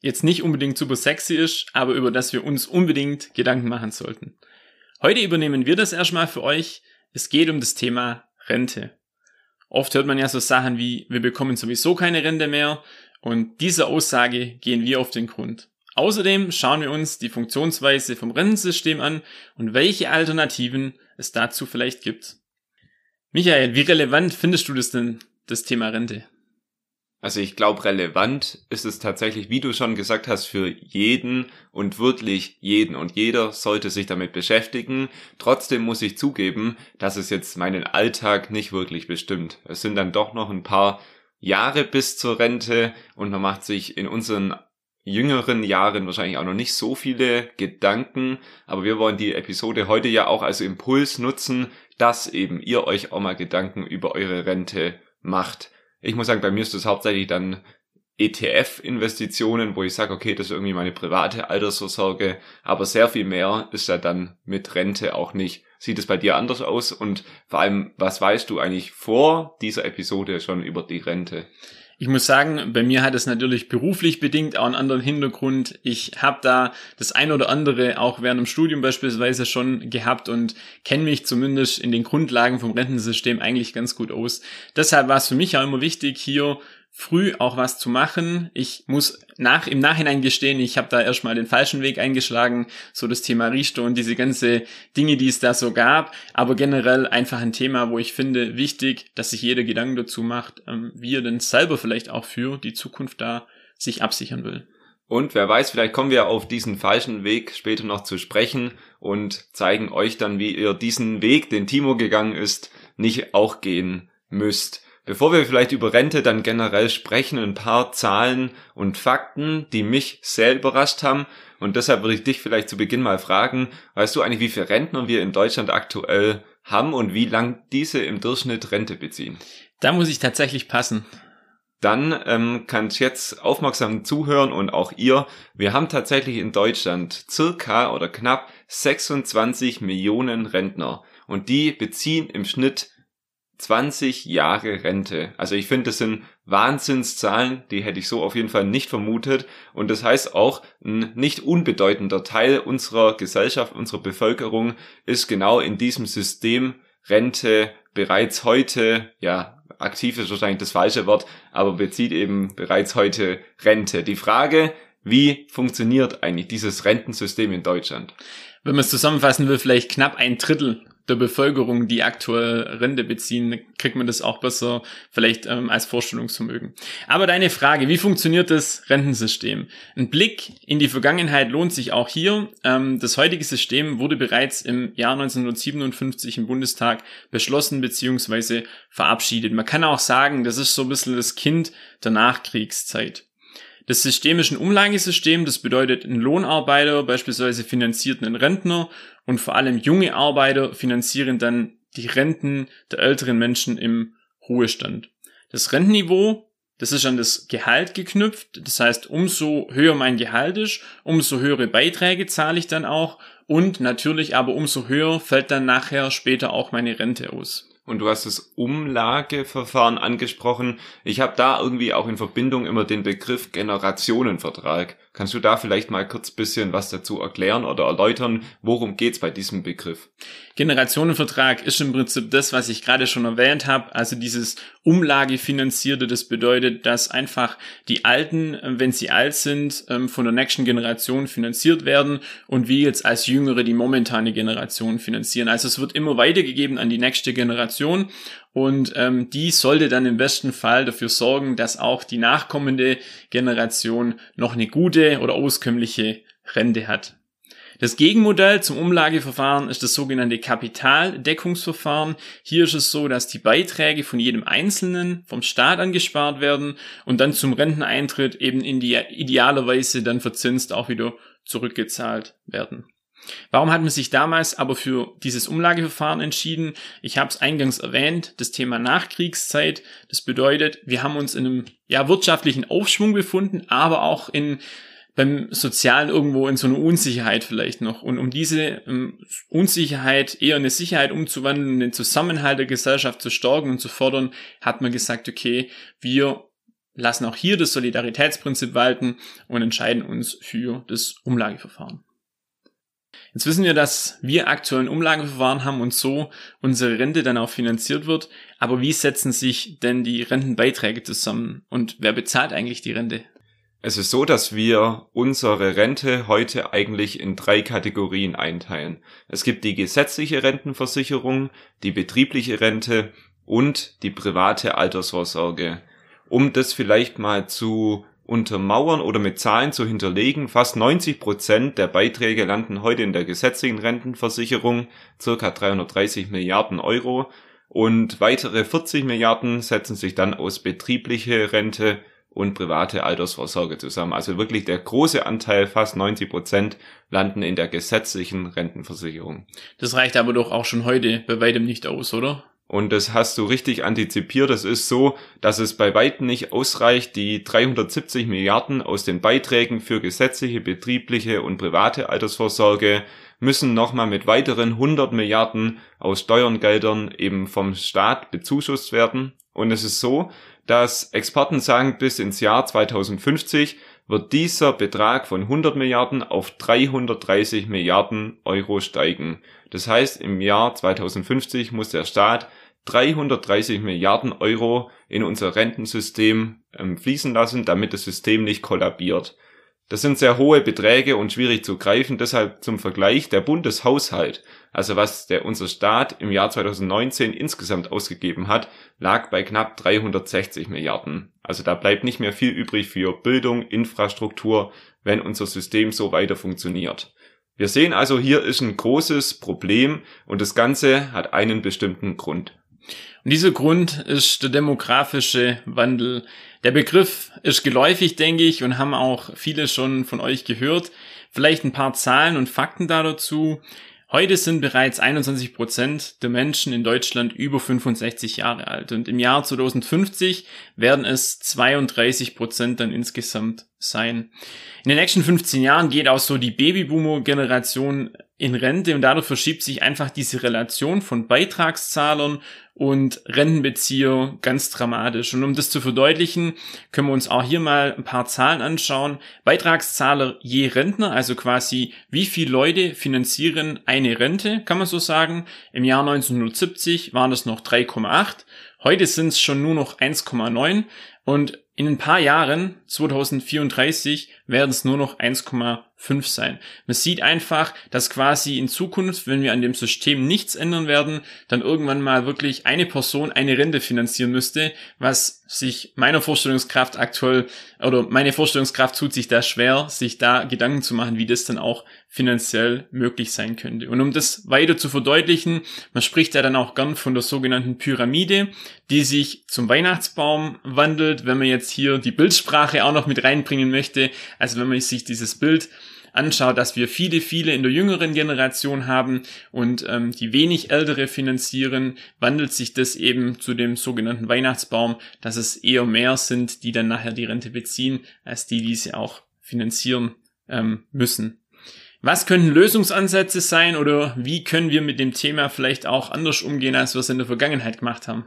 jetzt nicht unbedingt super sexy ist, aber über das wir uns unbedingt Gedanken machen sollten. Heute übernehmen wir das erstmal für euch. Es geht um das Thema Rente. Oft hört man ja so Sachen wie, wir bekommen sowieso keine Rente mehr und dieser Aussage gehen wir auf den Grund. Außerdem schauen wir uns die Funktionsweise vom Rentensystem an und welche Alternativen es dazu vielleicht gibt. Michael, wie relevant findest du das denn, das Thema Rente? Also ich glaube, relevant ist es tatsächlich, wie du schon gesagt hast, für jeden und wirklich jeden. Und jeder sollte sich damit beschäftigen. Trotzdem muss ich zugeben, dass es jetzt meinen Alltag nicht wirklich bestimmt. Es sind dann doch noch ein paar Jahre bis zur Rente und man macht sich in unseren jüngeren Jahren wahrscheinlich auch noch nicht so viele Gedanken, aber wir wollen die Episode heute ja auch als Impuls nutzen, dass eben ihr euch auch mal Gedanken über eure Rente macht. Ich muss sagen, bei mir ist das hauptsächlich dann ETF-Investitionen, wo ich sage, okay, das ist irgendwie meine private Altersvorsorge, aber sehr viel mehr ist ja dann mit Rente auch nicht. Sieht es bei dir anders aus? Und vor allem, was weißt du eigentlich vor dieser Episode schon über die Rente? Ich muss sagen, bei mir hat es natürlich beruflich bedingt auch einen anderen Hintergrund. Ich habe da das ein oder andere auch während dem Studium beispielsweise schon gehabt und kenne mich zumindest in den Grundlagen vom Rentensystem eigentlich ganz gut aus. Deshalb war es für mich auch immer wichtig, hier früh auch was zu machen. Ich muss nach, im Nachhinein gestehen, ich habe da erstmal den falschen Weg eingeschlagen, so das Thema Richter und diese ganze Dinge, die es da so gab, aber generell einfach ein Thema, wo ich finde, wichtig, dass sich jeder Gedanken dazu macht, ähm, wie er denn selber vielleicht auch für die Zukunft da sich absichern will. Und wer weiß, vielleicht kommen wir auf diesen falschen Weg später noch zu sprechen und zeigen euch dann, wie ihr diesen Weg, den Timo gegangen ist, nicht auch gehen müsst. Bevor wir vielleicht über Rente dann generell sprechen, ein paar Zahlen und Fakten, die mich sehr überrascht haben. Und deshalb würde ich dich vielleicht zu Beginn mal fragen, weißt du eigentlich, wie viele Rentner wir in Deutschland aktuell haben und wie lang diese im Durchschnitt Rente beziehen? Da muss ich tatsächlich passen. Dann ähm, kannst jetzt aufmerksam zuhören und auch ihr. Wir haben tatsächlich in Deutschland circa oder knapp 26 Millionen Rentner und die beziehen im Schnitt 20 Jahre Rente. Also ich finde, das sind Wahnsinnszahlen, die hätte ich so auf jeden Fall nicht vermutet. Und das heißt auch, ein nicht unbedeutender Teil unserer Gesellschaft, unserer Bevölkerung ist genau in diesem System Rente bereits heute, ja, aktiv ist wahrscheinlich das falsche Wort, aber bezieht eben bereits heute Rente. Die Frage, wie funktioniert eigentlich dieses Rentensystem in Deutschland? Wenn man es zusammenfassen will, vielleicht knapp ein Drittel der Bevölkerung, die aktuell Rente beziehen, kriegt man das auch besser vielleicht ähm, als Vorstellungsvermögen. Aber deine Frage, wie funktioniert das Rentensystem? Ein Blick in die Vergangenheit lohnt sich auch hier. Ähm, das heutige System wurde bereits im Jahr 1957 im Bundestag beschlossen bzw. verabschiedet. Man kann auch sagen, das ist so ein bisschen das Kind der Nachkriegszeit. Das System ist ein Umlagesystem, das bedeutet, ein Lohnarbeiter beispielsweise finanziert einen Rentner und vor allem junge Arbeiter finanzieren dann die Renten der älteren Menschen im Ruhestand. Das Rentenniveau, das ist an das Gehalt geknüpft. Das heißt, umso höher mein Gehalt ist, umso höhere Beiträge zahle ich dann auch und natürlich aber umso höher fällt dann nachher später auch meine Rente aus und du hast das Umlageverfahren angesprochen. Ich habe da irgendwie auch in Verbindung immer den Begriff Generationenvertrag. Kannst du da vielleicht mal kurz bisschen was dazu erklären oder erläutern, worum geht's bei diesem Begriff? Generationenvertrag ist im Prinzip das, was ich gerade schon erwähnt habe, also dieses Umlagefinanzierte, das bedeutet, dass einfach die Alten, wenn sie alt sind, ähm, von der nächsten Generation finanziert werden und wir jetzt als Jüngere die momentane Generation finanzieren. Also es wird immer weitergegeben an die nächste Generation und ähm, die sollte dann im besten Fall dafür sorgen, dass auch die nachkommende Generation noch eine gute oder auskömmliche Rente hat. Das Gegenmodell zum Umlageverfahren ist das sogenannte Kapitaldeckungsverfahren. Hier ist es so, dass die Beiträge von jedem Einzelnen vom Staat angespart werden und dann zum Renteneintritt eben in die idealerweise dann verzinst auch wieder zurückgezahlt werden. Warum hat man sich damals aber für dieses Umlageverfahren entschieden? Ich habe es eingangs erwähnt, das Thema Nachkriegszeit. Das bedeutet, wir haben uns in einem ja, wirtschaftlichen Aufschwung befunden, aber auch in beim Sozialen irgendwo in so eine Unsicherheit vielleicht noch. Und um diese ähm, Unsicherheit eher in eine Sicherheit umzuwandeln den Zusammenhalt der Gesellschaft zu stärken und zu fördern, hat man gesagt, okay, wir lassen auch hier das Solidaritätsprinzip walten und entscheiden uns für das Umlageverfahren. Jetzt wissen wir, dass wir aktuell ein Umlageverfahren haben und so unsere Rente dann auch finanziert wird. Aber wie setzen sich denn die Rentenbeiträge zusammen und wer bezahlt eigentlich die Rente? Es ist so, dass wir unsere Rente heute eigentlich in drei Kategorien einteilen. Es gibt die gesetzliche Rentenversicherung, die betriebliche Rente und die private Altersvorsorge. Um das vielleicht mal zu untermauern oder mit Zahlen zu hinterlegen, fast 90 Prozent der Beiträge landen heute in der gesetzlichen Rentenversicherung, circa 330 Milliarden Euro, und weitere 40 Milliarden setzen sich dann aus betriebliche Rente und private Altersvorsorge zusammen. Also wirklich der große Anteil, fast 90 Prozent, landen in der gesetzlichen Rentenversicherung. Das reicht aber doch auch schon heute bei weitem nicht aus, oder? Und das hast du richtig antizipiert. Es ist so, dass es bei weitem nicht ausreicht, die 370 Milliarden aus den Beiträgen für gesetzliche, betriebliche und private Altersvorsorge müssen nochmal mit weiteren 100 Milliarden aus Steuerngeldern eben vom Staat bezuschusst werden. Und es ist so, dass Experten sagen, bis ins Jahr 2050 wird dieser Betrag von 100 Milliarden auf 330 Milliarden Euro steigen. Das heißt, im Jahr 2050 muss der Staat 330 Milliarden Euro in unser Rentensystem ähm, fließen lassen, damit das System nicht kollabiert. Das sind sehr hohe Beträge und schwierig zu greifen, deshalb zum Vergleich der Bundeshaushalt, also was der unser Staat im Jahr 2019 insgesamt ausgegeben hat, lag bei knapp 360 Milliarden. Also da bleibt nicht mehr viel übrig für Bildung, Infrastruktur, wenn unser System so weiter funktioniert. Wir sehen also, hier ist ein großes Problem und das Ganze hat einen bestimmten Grund. Und dieser Grund ist der demografische Wandel. Der Begriff ist geläufig, denke ich, und haben auch viele schon von euch gehört. Vielleicht ein paar Zahlen und Fakten da dazu. Heute sind bereits 21 Prozent der Menschen in Deutschland über 65 Jahre alt und im Jahr 2050 werden es 32 Prozent dann insgesamt sein. In den nächsten 15 Jahren geht auch so die Babyboomer-Generation in Rente und dadurch verschiebt sich einfach diese Relation von Beitragszahlern und Rentenbezieher ganz dramatisch. Und um das zu verdeutlichen, können wir uns auch hier mal ein paar Zahlen anschauen. Beitragszahler je Rentner, also quasi wie viele Leute finanzieren eine Rente, kann man so sagen. Im Jahr 1970 waren es noch 3,8. Heute sind es schon nur noch 1,9 und in ein paar Jahren, 2034, werden es nur noch 1,5 sein. Man sieht einfach, dass quasi in Zukunft, wenn wir an dem System nichts ändern werden, dann irgendwann mal wirklich eine Person eine Rente finanzieren müsste, was sich meiner Vorstellungskraft aktuell, oder meine Vorstellungskraft tut sich da schwer, sich da Gedanken zu machen, wie das dann auch finanziell möglich sein könnte. Und um das weiter zu verdeutlichen, man spricht ja dann auch gern von der sogenannten Pyramide, die sich zum Weihnachtsbaum wandelt, wenn man jetzt hier die Bildsprache auch noch mit reinbringen möchte. Also wenn man sich dieses Bild anschaut, dass wir viele, viele in der jüngeren Generation haben und ähm, die wenig ältere finanzieren, wandelt sich das eben zu dem sogenannten Weihnachtsbaum, dass es eher mehr sind, die dann nachher die Rente beziehen, als die, die sie auch finanzieren ähm, müssen. Was könnten Lösungsansätze sein oder wie können wir mit dem Thema vielleicht auch anders umgehen, als wir es in der Vergangenheit gemacht haben?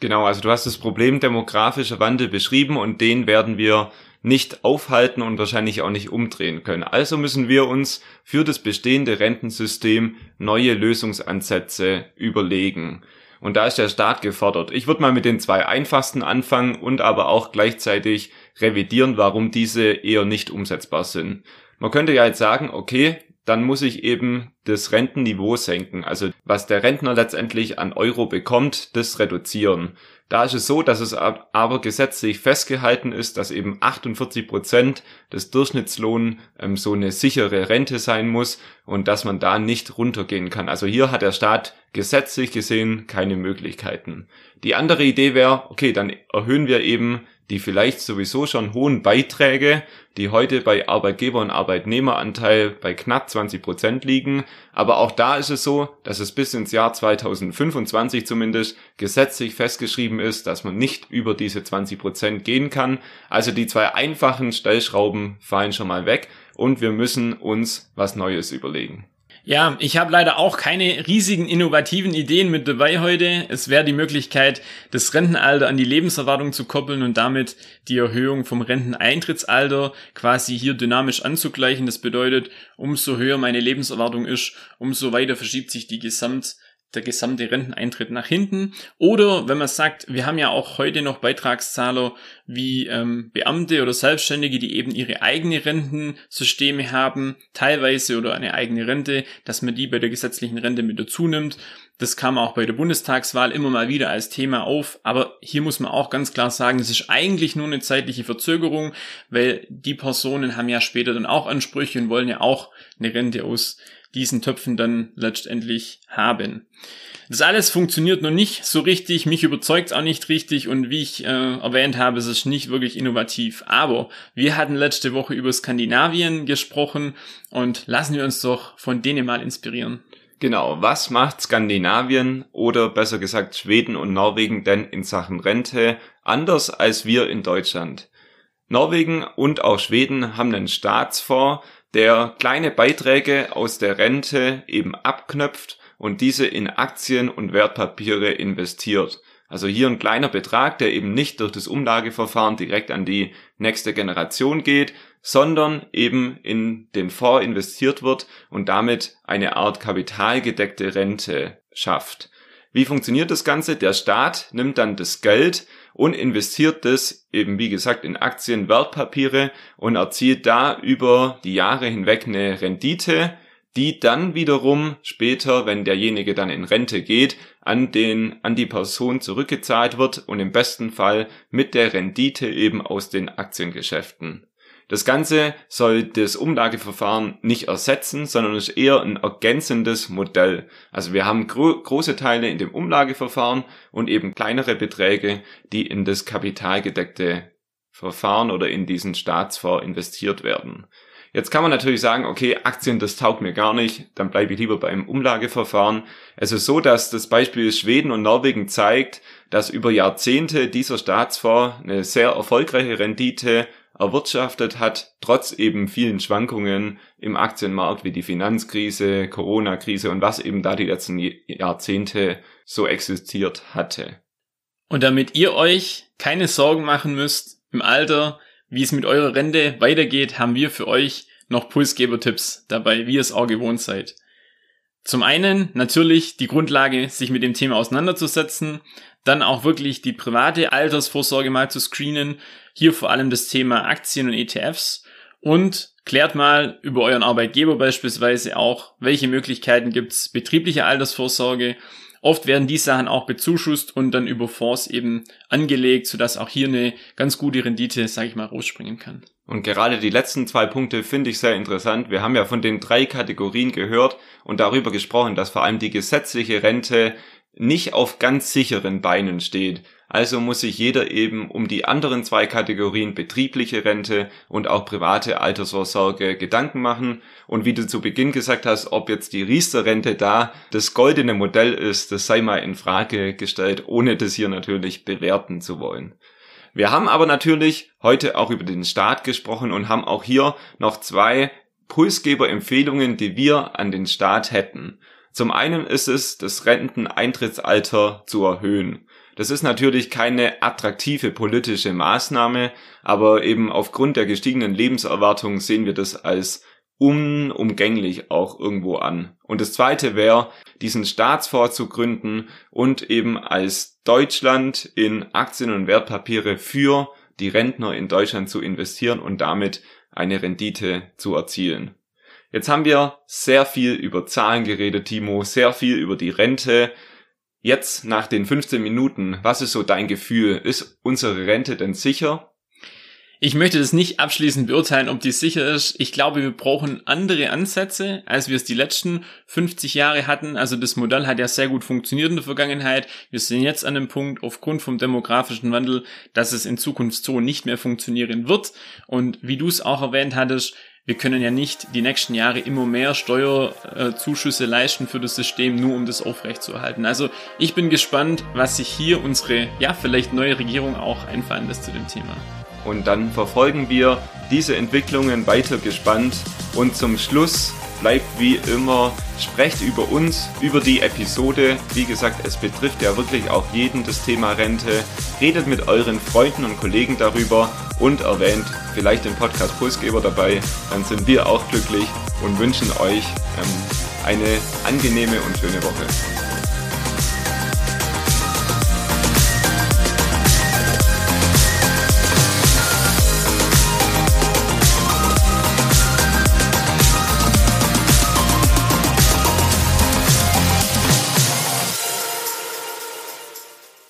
Genau, also du hast das Problem demografischer Wandel beschrieben und den werden wir nicht aufhalten und wahrscheinlich auch nicht umdrehen können. Also müssen wir uns für das bestehende Rentensystem neue Lösungsansätze überlegen. Und da ist der Staat gefordert. Ich würde mal mit den zwei einfachsten anfangen und aber auch gleichzeitig revidieren, warum diese eher nicht umsetzbar sind. Man könnte ja jetzt sagen, okay, dann muss ich eben das Rentenniveau senken. Also was der Rentner letztendlich an Euro bekommt, das reduzieren. Da ist es so, dass es aber gesetzlich festgehalten ist, dass eben 48 Prozent des Durchschnittslohns ähm, so eine sichere Rente sein muss und dass man da nicht runtergehen kann. Also hier hat der Staat gesetzlich gesehen keine Möglichkeiten. Die andere Idee wäre, okay, dann erhöhen wir eben die vielleicht sowieso schon hohen Beiträge, die heute bei Arbeitgeber- und Arbeitnehmeranteil bei knapp 20 Prozent liegen. Aber auch da ist es so, dass es bis ins Jahr 2025 zumindest gesetzlich festgeschrieben ist, dass man nicht über diese 20 Prozent gehen kann. Also die zwei einfachen Stellschrauben fallen schon mal weg und wir müssen uns was Neues überlegen. Ja, ich habe leider auch keine riesigen innovativen Ideen mit dabei heute. Es wäre die Möglichkeit, das Rentenalter an die Lebenserwartung zu koppeln und damit die Erhöhung vom Renteneintrittsalter quasi hier dynamisch anzugleichen. Das bedeutet, umso höher meine Lebenserwartung ist, umso weiter verschiebt sich die Gesamt der gesamte Renteneintritt nach hinten. Oder wenn man sagt, wir haben ja auch heute noch Beitragszahler wie ähm, Beamte oder Selbstständige, die eben ihre eigene Rentensysteme haben, teilweise oder eine eigene Rente, dass man die bei der gesetzlichen Rente mit dazu nimmt. Das kam auch bei der Bundestagswahl immer mal wieder als Thema auf, aber hier muss man auch ganz klar sagen, es ist eigentlich nur eine zeitliche Verzögerung, weil die Personen haben ja später dann auch Ansprüche und wollen ja auch eine Rente aus diesen Töpfen dann letztendlich haben. Das alles funktioniert noch nicht so richtig, mich überzeugt auch nicht richtig und wie ich äh, erwähnt habe, es ist nicht wirklich innovativ. Aber wir hatten letzte Woche über Skandinavien gesprochen und lassen wir uns doch von denen mal inspirieren. Genau, was macht Skandinavien oder besser gesagt Schweden und Norwegen denn in Sachen Rente anders als wir in Deutschland? Norwegen und auch Schweden haben einen Staatsfonds, der kleine Beiträge aus der Rente eben abknöpft und diese in Aktien und Wertpapiere investiert. Also hier ein kleiner Betrag, der eben nicht durch das Umlageverfahren direkt an die nächste Generation geht, sondern eben in den Fonds investiert wird und damit eine Art kapitalgedeckte Rente schafft. Wie funktioniert das Ganze? Der Staat nimmt dann das Geld und investiert das eben wie gesagt in Aktien, Wertpapiere und erzielt da über die Jahre hinweg eine Rendite, die dann wiederum später, wenn derjenige dann in Rente geht, an den, an die Person zurückgezahlt wird und im besten Fall mit der Rendite eben aus den Aktiengeschäften. Das Ganze soll das Umlageverfahren nicht ersetzen, sondern ist eher ein ergänzendes Modell. Also wir haben gro große Teile in dem Umlageverfahren und eben kleinere Beträge, die in das kapitalgedeckte Verfahren oder in diesen Staatsfonds investiert werden. Jetzt kann man natürlich sagen, okay, Aktien, das taugt mir gar nicht, dann bleibe ich lieber beim Umlageverfahren. Es ist so, dass das Beispiel Schweden und Norwegen zeigt, dass über Jahrzehnte dieser Staatsfonds eine sehr erfolgreiche Rendite erwirtschaftet hat, trotz eben vielen Schwankungen im Aktienmarkt wie die Finanzkrise, Corona-Krise und was eben da die letzten Jahrzehnte so existiert hatte. Und damit ihr euch keine Sorgen machen müsst im Alter, wie es mit eurer Rente weitergeht, haben wir für euch noch Pulsgeber-Tipps dabei, wie ihr es auch gewohnt seid. Zum einen natürlich die Grundlage, sich mit dem Thema auseinanderzusetzen, dann auch wirklich die private Altersvorsorge mal zu screenen, hier vor allem das Thema Aktien und ETFs und klärt mal über euren Arbeitgeber beispielsweise auch, welche Möglichkeiten gibt's betriebliche Altersvorsorge. Oft werden die Sachen auch bezuschusst und dann über Fonds eben angelegt, sodass auch hier eine ganz gute Rendite, sage ich mal, rausspringen kann. Und gerade die letzten zwei Punkte finde ich sehr interessant. Wir haben ja von den drei Kategorien gehört und darüber gesprochen, dass vor allem die gesetzliche Rente nicht auf ganz sicheren Beinen steht. Also muss sich jeder eben um die anderen zwei Kategorien betriebliche Rente und auch private Altersvorsorge Gedanken machen. Und wie du zu Beginn gesagt hast, ob jetzt die Riester-Rente da das goldene Modell ist, das sei mal in Frage gestellt, ohne das hier natürlich bewerten zu wollen. Wir haben aber natürlich heute auch über den Staat gesprochen und haben auch hier noch zwei Pulsgeber-Empfehlungen, die wir an den Staat hätten. Zum einen ist es, das Renteneintrittsalter zu erhöhen. Das ist natürlich keine attraktive politische Maßnahme, aber eben aufgrund der gestiegenen Lebenserwartung sehen wir das als unumgänglich auch irgendwo an. Und das zweite wäre, diesen Staatsfonds zu gründen und eben als Deutschland in Aktien und Wertpapiere für die Rentner in Deutschland zu investieren und damit eine Rendite zu erzielen. Jetzt haben wir sehr viel über Zahlen geredet, Timo, sehr viel über die Rente, Jetzt nach den 15 Minuten, was ist so dein Gefühl? Ist unsere Rente denn sicher? Ich möchte das nicht abschließend beurteilen, ob die sicher ist. Ich glaube, wir brauchen andere Ansätze, als wir es die letzten 50 Jahre hatten. Also das Modell hat ja sehr gut funktioniert in der Vergangenheit. Wir sind jetzt an dem Punkt, aufgrund vom demografischen Wandel, dass es in Zukunft so nicht mehr funktionieren wird. Und wie du es auch erwähnt hattest, wir können ja nicht die nächsten Jahre immer mehr Steuerzuschüsse leisten für das System, nur um das aufrechtzuerhalten. Also ich bin gespannt, was sich hier unsere, ja, vielleicht neue Regierung auch einfallen lässt zu dem Thema. Und dann verfolgen wir diese Entwicklungen weiter gespannt. Und zum Schluss bleibt wie immer, sprecht über uns, über die Episode. Wie gesagt, es betrifft ja wirklich auch jeden das Thema Rente. Redet mit euren Freunden und Kollegen darüber und erwähnt vielleicht den Podcast Pulsgeber dabei. Dann sind wir auch glücklich und wünschen euch ähm, eine angenehme und schöne Woche.